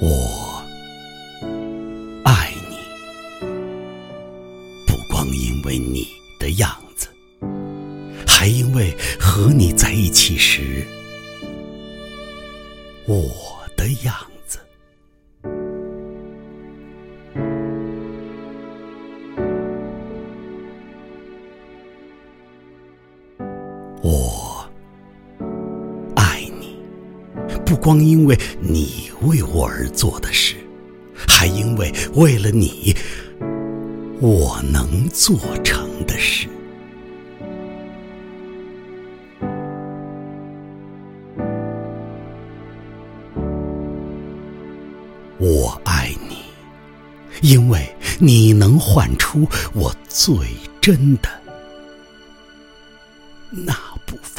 我爱你，不光因为你的样子，还因为和你在一起时我的样子。不光因为你为我而做的事，还因为为了你，我能做成的事。我爱你，因为你能唤出我最真的那部分。